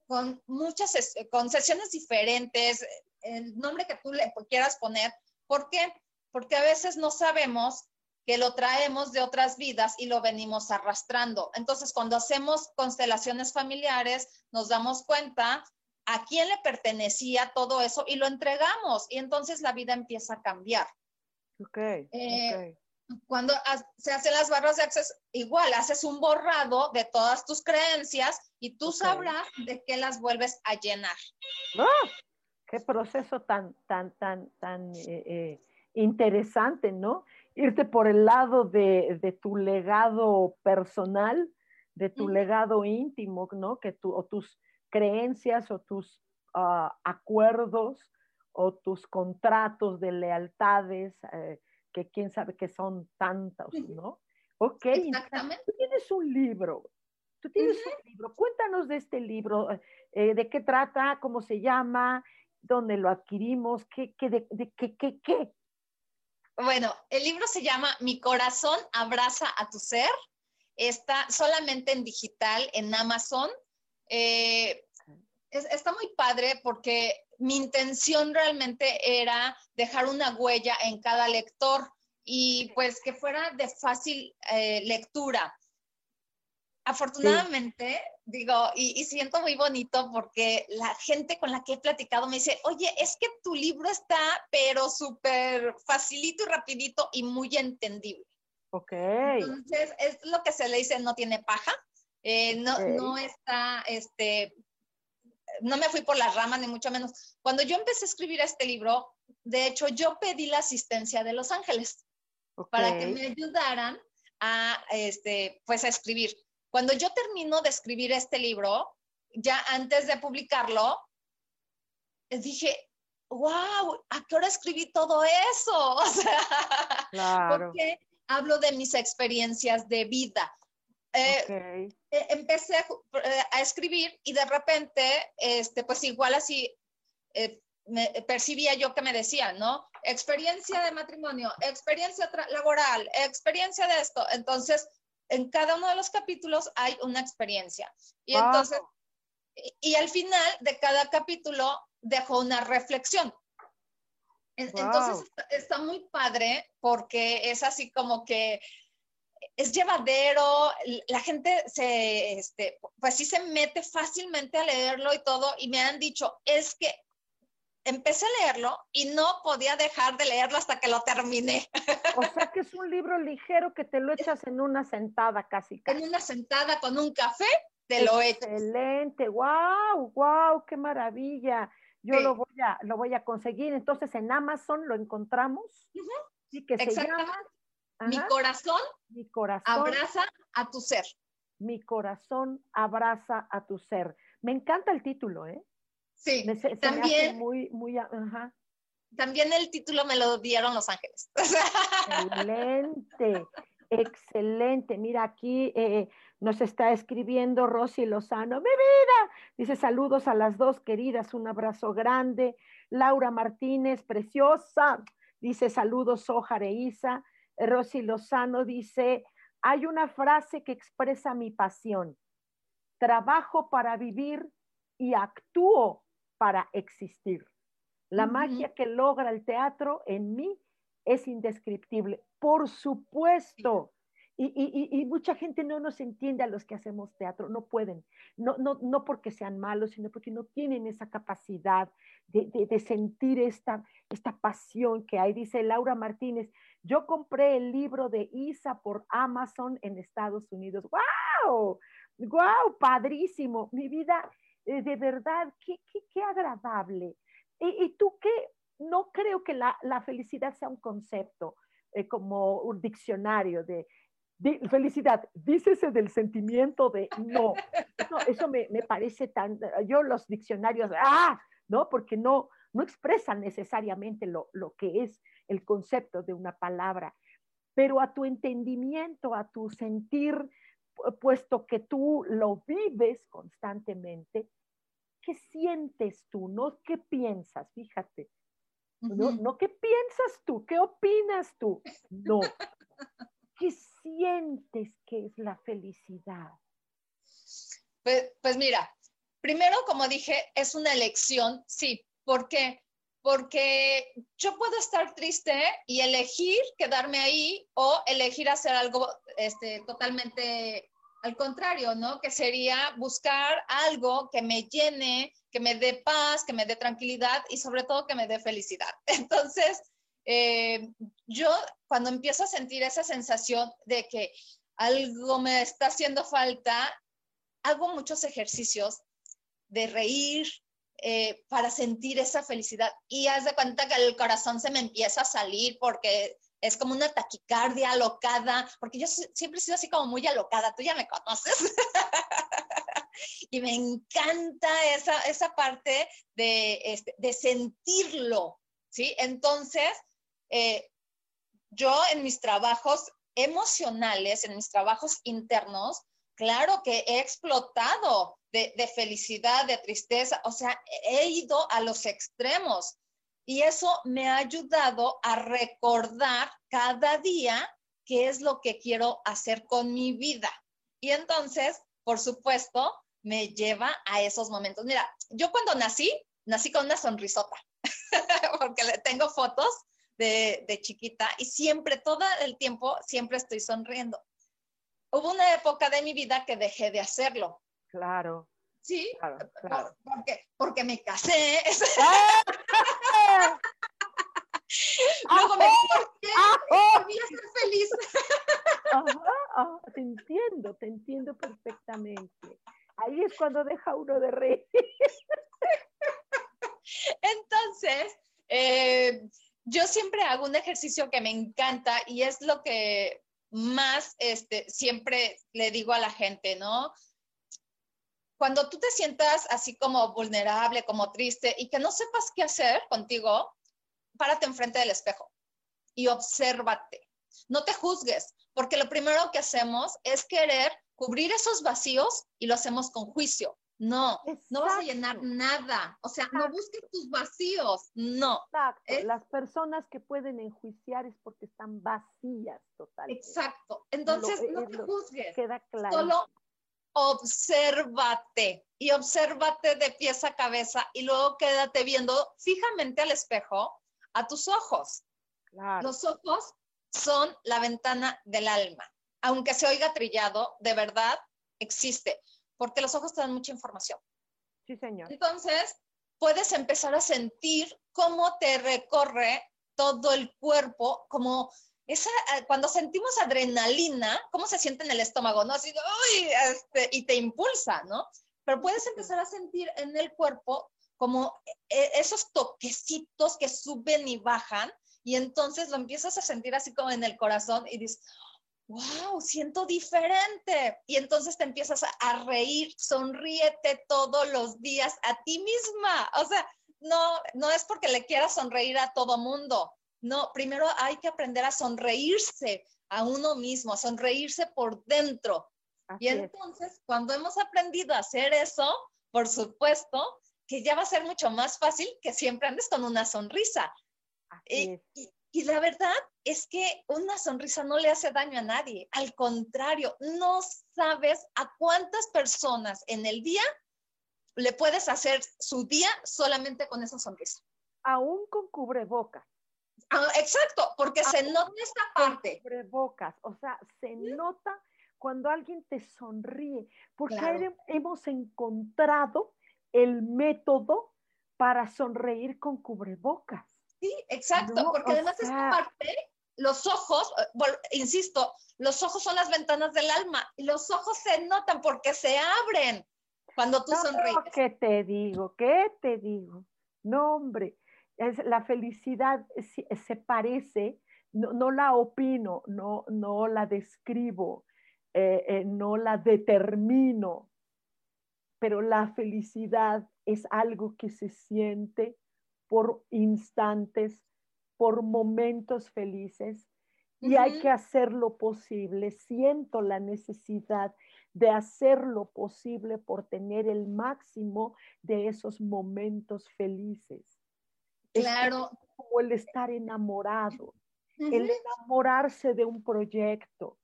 B: con muchas con sesiones diferentes, el nombre que tú le quieras poner. ¿Por qué? Porque a veces no sabemos que lo traemos de otras vidas y lo venimos arrastrando. Entonces, cuando hacemos constelaciones familiares, nos damos cuenta a quién le pertenecía todo eso y lo entregamos y entonces la vida empieza a cambiar.
A: Ok. Eh,
B: cuando se hacen las barras de acceso, igual haces un borrado de todas tus creencias y tú sabrás de qué las vuelves a llenar.
A: ¡Ah! Qué proceso tan, tan, tan, tan eh, eh, interesante, ¿no? Irte por el lado de, tu legado personal, de tu legado íntimo, ¿no? Que tú, o tus creencias o tus ah, acuerdos o tus contratos de lealtades. Eh, que quién sabe que son tantos, ¿no? Ok,
B: Exactamente.
A: tú tienes un libro, tú tienes un libro, cuéntanos de este libro, eh, de qué trata, cómo se llama, dónde lo adquirimos, qué, qué, de, qué, qué, qué.
B: Bueno, el libro se llama Mi corazón abraza a tu ser, está solamente en digital en Amazon. Eh, está muy padre porque mi intención realmente era dejar una huella en cada lector y pues que fuera de fácil eh, lectura. Afortunadamente, digo, y, siento muy bonito porque la gente con la que he platicado me dice, oye, es que tu libro está, pero súper facilito y rapidito y muy entendible.
A: Ok.
B: Entonces, es lo que se le dice, no tiene paja. Eh, no, no está, este, no me fui por las ramas, ni mucho menos. Cuando yo empecé a escribir este libro, de hecho, yo pedí la asistencia de Los Ángeles para que me ayudaran a, este, pues, a escribir. Cuando yo termino de escribir este libro, ya antes de publicarlo, dije, wow, ¿a qué hora escribí todo eso? O sea, porque hablo de mis experiencias de vida. Eh, eh, empecé a escribir y de repente, este, pues igual así, me, percibía yo que me decían, ¿no? Experiencia de matrimonio, experiencia laboral, experiencia de esto. Entonces, en cada uno de los capítulos hay una experiencia. Y entonces, y, al final de cada capítulo dejo una reflexión. Entonces está, muy padre porque es así como que es llevadero, la gente se, este, pues sí se mete fácilmente a leerlo y todo, y me han dicho, es que empecé a leerlo y no podía dejar de leerlo hasta que lo terminé.
A: O sea que es un libro ligero que te lo echas en una sentada casi.
B: En una sentada con un café, te lo echas.
A: Excelente, wow, wow, qué maravilla. Yo lo, voy a, lo voy a conseguir. Entonces en Amazon lo encontramos.
B: Sí, que se llama. Mi corazón,
A: Mi corazón
B: abraza a tu ser.
A: Mi corazón abraza a tu ser. Me encanta el título, ¿eh?
B: Sí, también.
A: muy, muy, ajá.
B: También el título me lo dieron Los Ángeles.
A: Excelente, excelente. Mira, aquí eh, nos está escribiendo Rosy Lozano. ¡Mi vida! Dice saludos a las dos queridas, un abrazo grande. Laura Martínez, preciosa. Dice saludos, Soja Isa. Rosy Lozano dice, hay una frase que expresa mi pasión. Trabajo para vivir y actúo para existir. La magia que logra el teatro en mí es indescriptible. Por supuesto. Y, mucha gente no nos entiende a los que hacemos teatro, no pueden, no, no, no porque sean malos, sino porque no tienen esa capacidad de, sentir esta, esta pasión que hay. Dice Laura Martínez, yo compré el libro de Isa por Amazon en Estados Unidos. ¡Wow! ¡Wow! Padrísimo. Mi vida eh, de verdad, qué, qué, agradable. Y, tú qué, no creo que la, felicidad sea un concepto eh, como un diccionario de, felicidad, dícese del sentimiento de no. Eso, me, parece tan, yo los diccionarios, ah, ¿no? Porque no, no expresan necesariamente lo, lo que es el concepto de una palabra, pero a tu entendimiento, a tu sentir, puesto que tú lo vives constantemente, qué sientes tú, no qué piensas, fíjate. no, no qué piensas tú, qué opinas tú, no. ¿Qué sientes que es la felicidad?
B: Pues, pues mira, primero, como dije, es una elección, sí. ¿Por qué? Porque yo puedo estar triste y elegir quedarme ahí o elegir hacer algo este, totalmente al contrario, ¿no? Que sería buscar algo que me llene, que me dé paz, que me dé tranquilidad y sobre todo que me dé felicidad. Entonces, eh, yo cuando empiezo a sentir esa sensación de que algo me está haciendo falta, hago muchos ejercicios de reír eh, para sentir esa felicidad y haz de cuenta que el corazón se me empieza a salir porque es como una taquicardia alocada, porque yo siempre he sido así como muy alocada, tú ya me conoces. y me encanta esa, esa parte de, este, de sentirlo, ¿sí? Entonces, eh, yo en mis trabajos emocionales, en mis trabajos internos, claro que he explotado de, felicidad, de tristeza, o sea, he ido a los extremos. Y eso me ha ayudado a recordar cada día qué es lo que quiero hacer con mi vida. Y entonces, por supuesto, me lleva a esos momentos. Mira, yo cuando nací, nací con una sonrisota, porque le tengo fotos de, de, chiquita y siempre, todo el tiempo, siempre estoy sonriendo. Hubo una época de mi vida que dejé de hacerlo.
A: Claro.
B: Sí, claro, Porque, porque me casé. Luego me divorcié y ser feliz.
A: Ajá, te entiendo, te entiendo perfectamente. Ahí es cuando deja uno de reír.
B: Entonces, eh, yo siempre hago un ejercicio que me encanta y es lo que más este, siempre le digo a la gente, ¿no? cuando tú te sientas así como vulnerable, como triste y que no sepas qué hacer contigo, párate enfrente del espejo y obsérvate. No te juzgues, porque lo primero que hacemos es querer cubrir esos vacíos y lo hacemos con juicio. No, no vas a llenar nada. O sea, no busques tus vacíos. No.
A: Exacto. Las personas que pueden enjuiciar es porque están vacías totalmente.
B: Exacto. Entonces, no te juzgues. Queda claro. Solo obsérvate y obsérvate de pies a cabeza y luego quédate viendo fijamente al espejo a tus ojos. Los ojos son la ventana del alma. Aunque se oiga trillado, de verdad existe, porque los ojos te dan mucha información.
A: Sí, señor.
B: Entonces, puedes empezar a sentir cómo te recorre todo el cuerpo, como esa, eh, cuando sentimos adrenalina, ¿cómo se siente en el estómago? ¿No? Así, este, y te impulsa, ¿no? Pero puedes empezar a sentir en el cuerpo como eh, esos toquecitos que suben y bajan, y entonces lo empiezas a sentir así como en el corazón y dices, wow, siento diferente. Y entonces te empiezas a reír, sonríete todos los días a ti misma. O sea, no, no es porque le quieras sonreír a todo mundo, no, primero hay que aprender a sonreírse a uno mismo, a sonreírse por dentro. y entonces, cuando hemos aprendido a hacer eso, por supuesto, que ya va a ser mucho más fácil que siempre andes con una sonrisa. Y, y, la verdad es que una sonrisa no le hace daño a nadie. Al contrario, no sabes a cuántas personas en el día le puedes hacer su día solamente con esa sonrisa.
A: Aún con cubrebocas.
B: Ah, exacto, porque se nota esta parte.
A: Bocas, o sea, se nota cuando alguien te sonríe, porque hemos encontrado el método para sonreír con cubrebocas.
B: Sí, exacto, porque además esta parte, los ojos, eh, insisto, los ojos son las ventanas del alma y los ojos se notan porque se abren cuando tú sonríes.
A: ¿Qué te digo? ¿Qué te digo? No, hombre, la felicidad se parece, no, la opino, no, no la describo, eh, eh, no la determino, pero la felicidad es algo que se siente por instantes, por momentos felices y hay que hacer lo posible. Siento la necesidad de hacer lo posible por tener el máximo de esos momentos felices.
B: Claro.
A: como el estar enamorado, el enamorarse de un proyecto,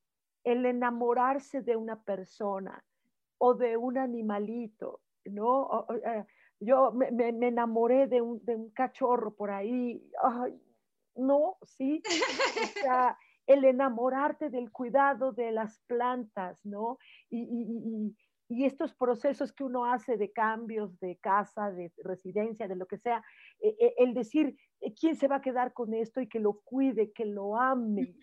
A: el enamorarse de una persona o de un animalito, ¿no? Eh, yo me, enamoré de un, cachorro por ahí, no, sí, o sea, el enamorarte del cuidado de las plantas, ¿no? y, y estos procesos que uno hace de cambios de casa, de residencia, de lo que sea, e, e, el decir eh, quién se va a quedar con esto y que lo cuide, que lo ame,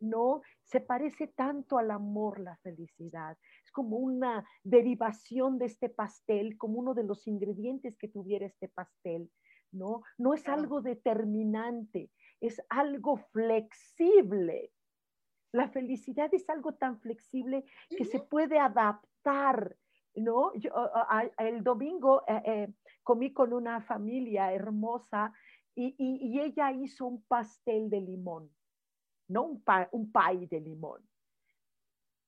A: ¿no? Se parece tanto al amor, la felicidad. Es como una derivación de este pastel, como uno de los ingredientes que tuviera este pastel, ¿no? No es algo determinante, es algo flexible. La felicidad es algo tan flexible que se puede adaptar ¿no? Yo, el domingo eh, eh, comí con una familia hermosa y, y, ella hizo un pastel de limón, ¿no? Un, un pay de limón.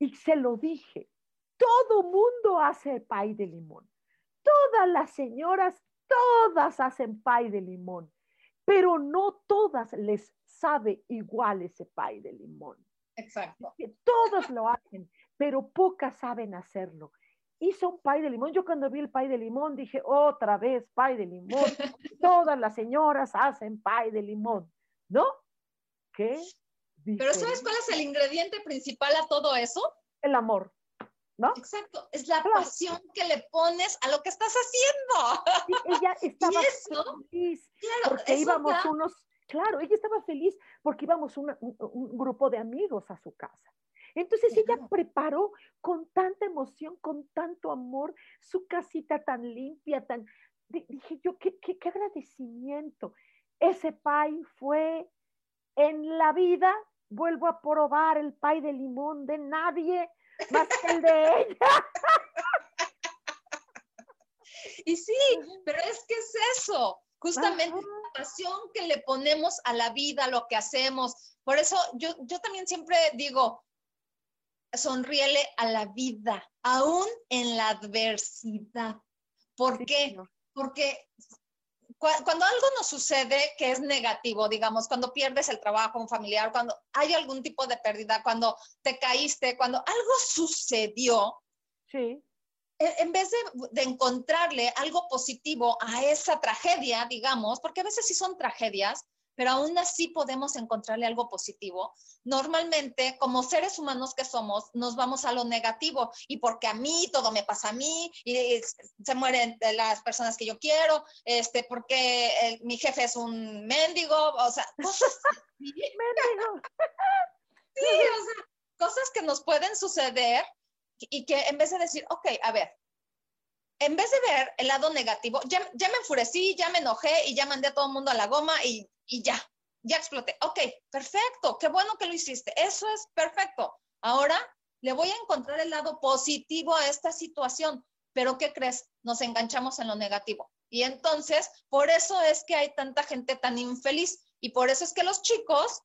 A: Y se lo dije, todo mundo hace pay de limón. Todas las señoras, todas hacen pay de limón, pero no todas les sabe igual ese pay de limón.
B: Exacto.
A: Todos lo hacen pero pocas saben hacerlo. Hizo un pay de limón. Yo cuando vi el pay de limón dije, otra vez pay de limón. Todas las señoras hacen pay de limón, ¿no? ¿Qué?
B: Pero ¿sabes cuál es el ingrediente principal a todo eso?
A: El amor. ¿No?
B: Exacto, es la pasión que le pones a lo que estás haciendo.
A: ella estaba feliz porque íbamos unos, claro, ella estaba feliz porque íbamos un, grupo de amigos a su casa. Entonces ella preparó con tanta emoción, con tanto amor, su casita tan limpia, tan... Dije yo, qué, qué, agradecimiento. Ese pay fue en la vida, vuelvo a probar el pay de limón de nadie más que el de ella.
B: Y sí, pero es que es eso, justamente la pasión que le ponemos a la vida, lo que hacemos. Por eso yo, yo también siempre digo, sonríele a la vida, aún en la adversidad. ¿Por qué? Porque cuando algo nos sucede que es negativo, digamos, cuando pierdes el trabajo, un familiar, cuando hay algún tipo de pérdida, cuando te caíste, cuando algo sucedió,
A: sí.
B: en vez de, de, encontrarle algo positivo a esa tragedia, digamos, porque a veces sí son tragedias, pero aún así podemos encontrarle algo positivo. Normalmente, como seres humanos que somos, nos vamos a lo negativo y porque a mí todo me pasa a mí y se mueren las personas que yo quiero, este, porque mi jefe es un mendigo, o sea, cosas
A: mendigo.
B: sí, o sea, cosas que nos pueden suceder y que en vez de decir, ok, a ver, en vez de ver el lado negativo, ya, ya me enfurecí, ya me enojé y ya mandé a todo el mundo a la goma y y ya, ya exploté. Ok, perfecto, qué bueno que lo hiciste. Eso es perfecto. Ahora le voy a encontrar el lado positivo a esta situación. Pero ¿qué crees? Nos enganchamos en lo negativo. Y entonces, por eso es que hay tanta gente tan infeliz. Y por eso es que los chicos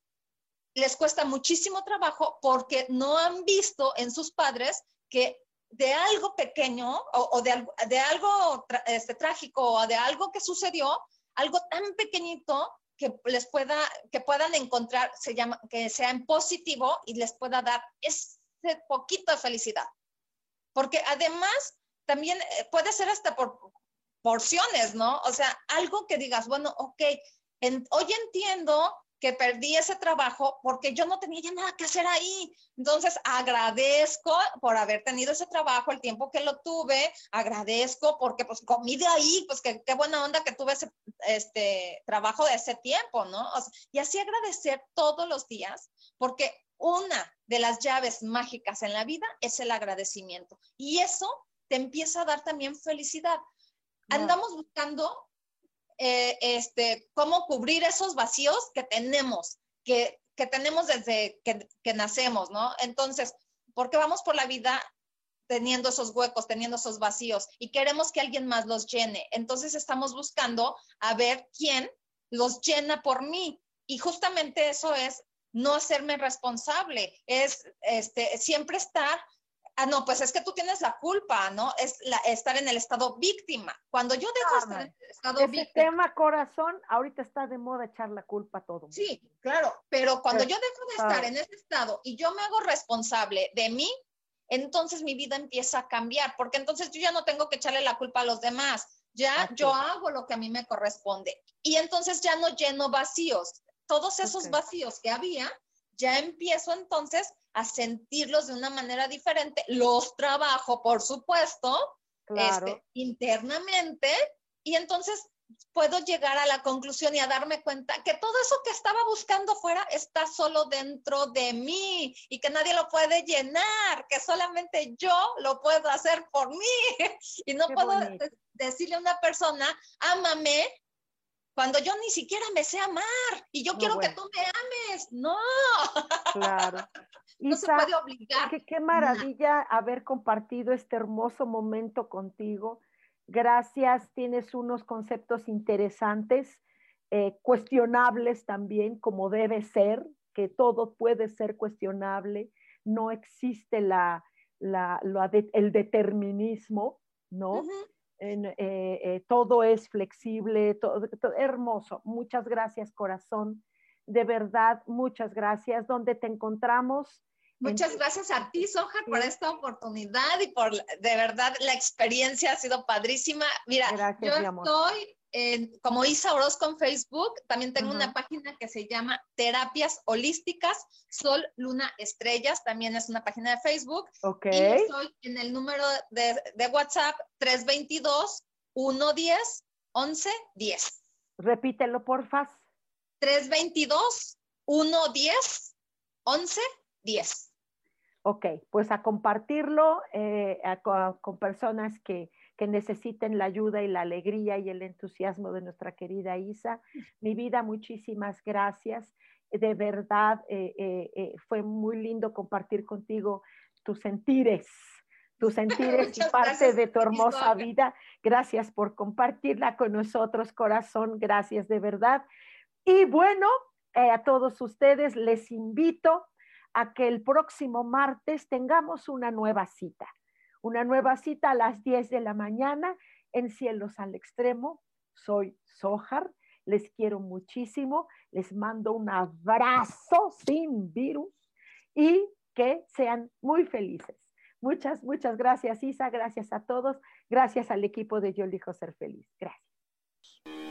B: les cuesta muchísimo trabajo porque no han visto en sus padres que de algo pequeño o, de, de, algo este, trágico o de algo que sucedió, algo tan pequeñito que les pueda, que puedan encontrar, se llama, que sea en positivo y les pueda dar ese poquito de felicidad. Porque además también eh, puede ser hasta por porciones, ¿no? O sea, algo que digas, bueno, ok, hoy entiendo que perdí ese trabajo porque yo no tenía ya nada que hacer ahí. Entonces, agradezco por haber tenido ese trabajo, el tiempo que lo tuve, agradezco porque pues comí de ahí, pues qué buena onda que tuve ese este, trabajo de ese tiempo, ¿no? y así agradecer todos los días, porque una de las llaves mágicas en la vida es el agradecimiento. Y eso te empieza a dar también felicidad. Andamos buscando eh, este, cómo cubrir esos vacíos que tenemos, que, que tenemos desde que, que, nacemos, ¿no? Entonces, ¿por qué vamos por la vida teniendo esos huecos, teniendo esos vacíos y queremos que alguien más los llene? Entonces estamos buscando a ver quién los llena por mí. Y justamente eso es no hacerme responsable, es este, siempre estar ah, no, pues es que tú tienes la culpa, ¿no? Es la, estar en el estado víctima. Cuando yo dejo de estar en el estado
A: ese
B: víctima.
A: tema corazón, ahorita está de moda echar la culpa a todo.
B: Sí, claro, pero cuando yo dejo de estar en ese estado y yo me hago responsable de mí, entonces mi vida empieza a cambiar, porque entonces yo ya no tengo que echarle la culpa a los demás, ya yo hago lo que a mí me corresponde. Y entonces ya no lleno vacíos. Todos esos vacíos que había, ya empiezo entonces a sentirlos de una manera diferente, los trabajo, por supuesto, este, internamente, y entonces puedo llegar a la conclusión y a darme cuenta que todo eso que estaba buscando fuera está solo dentro de mí y que nadie lo puede llenar, que solamente yo lo puedo hacer por mí. Y no puedo decirle a una persona, ámame, cuando yo ni siquiera me sé amar y yo quiero que tú me ames. No.
A: Claro.
B: no se puede obligar.
A: Qué, qué maravilla haber compartido este hermoso momento contigo. Gracias, tienes unos conceptos interesantes, eh, cuestionables también, como debe ser, que todo puede ser cuestionable. No existe la, la, el determinismo, ¿no? Eh, eh, todo es flexible, todo, hermoso. Muchas gracias, corazón. De verdad, muchas gracias. ¿Dónde te encontramos?
B: Muchas gracias a ti, Soja, por esta oportunidad y por, de verdad, la experiencia ha sido padrísima. Mira, yo estoy como Isa Orozco en Facebook, también tengo una página que se llama Terapias Holísticas, Sol, Luna, Estrellas, también es una página de Facebook.
A: Ok.
B: Y estoy en el número de, de WhatsApp 322 110 1110.
A: Repítelo, porfa.
B: 322 110 1110.
A: Ok, pues a compartirlo eh, con personas que, que necesiten la ayuda y la alegría y el entusiasmo de nuestra querida Isa. Mi vida, muchísimas gracias. De verdad, eh, eh, fue muy lindo compartir contigo tus sentires, tus sentires y parte de tu hermosa vida. Gracias por compartirla con nosotros, corazón. Gracias de verdad. Y bueno, a todos ustedes les invito a que el próximo martes tengamos una nueva cita. Una nueva cita a las 10 de la mañana en Cielos al Extremo. Soy Sojar. Les quiero muchísimo. Les mando un abrazo sin virus y que sean muy felices. Muchas, muchas gracias, Isa. Gracias a todos. Gracias al equipo de Yo elijo ser feliz. Gracias.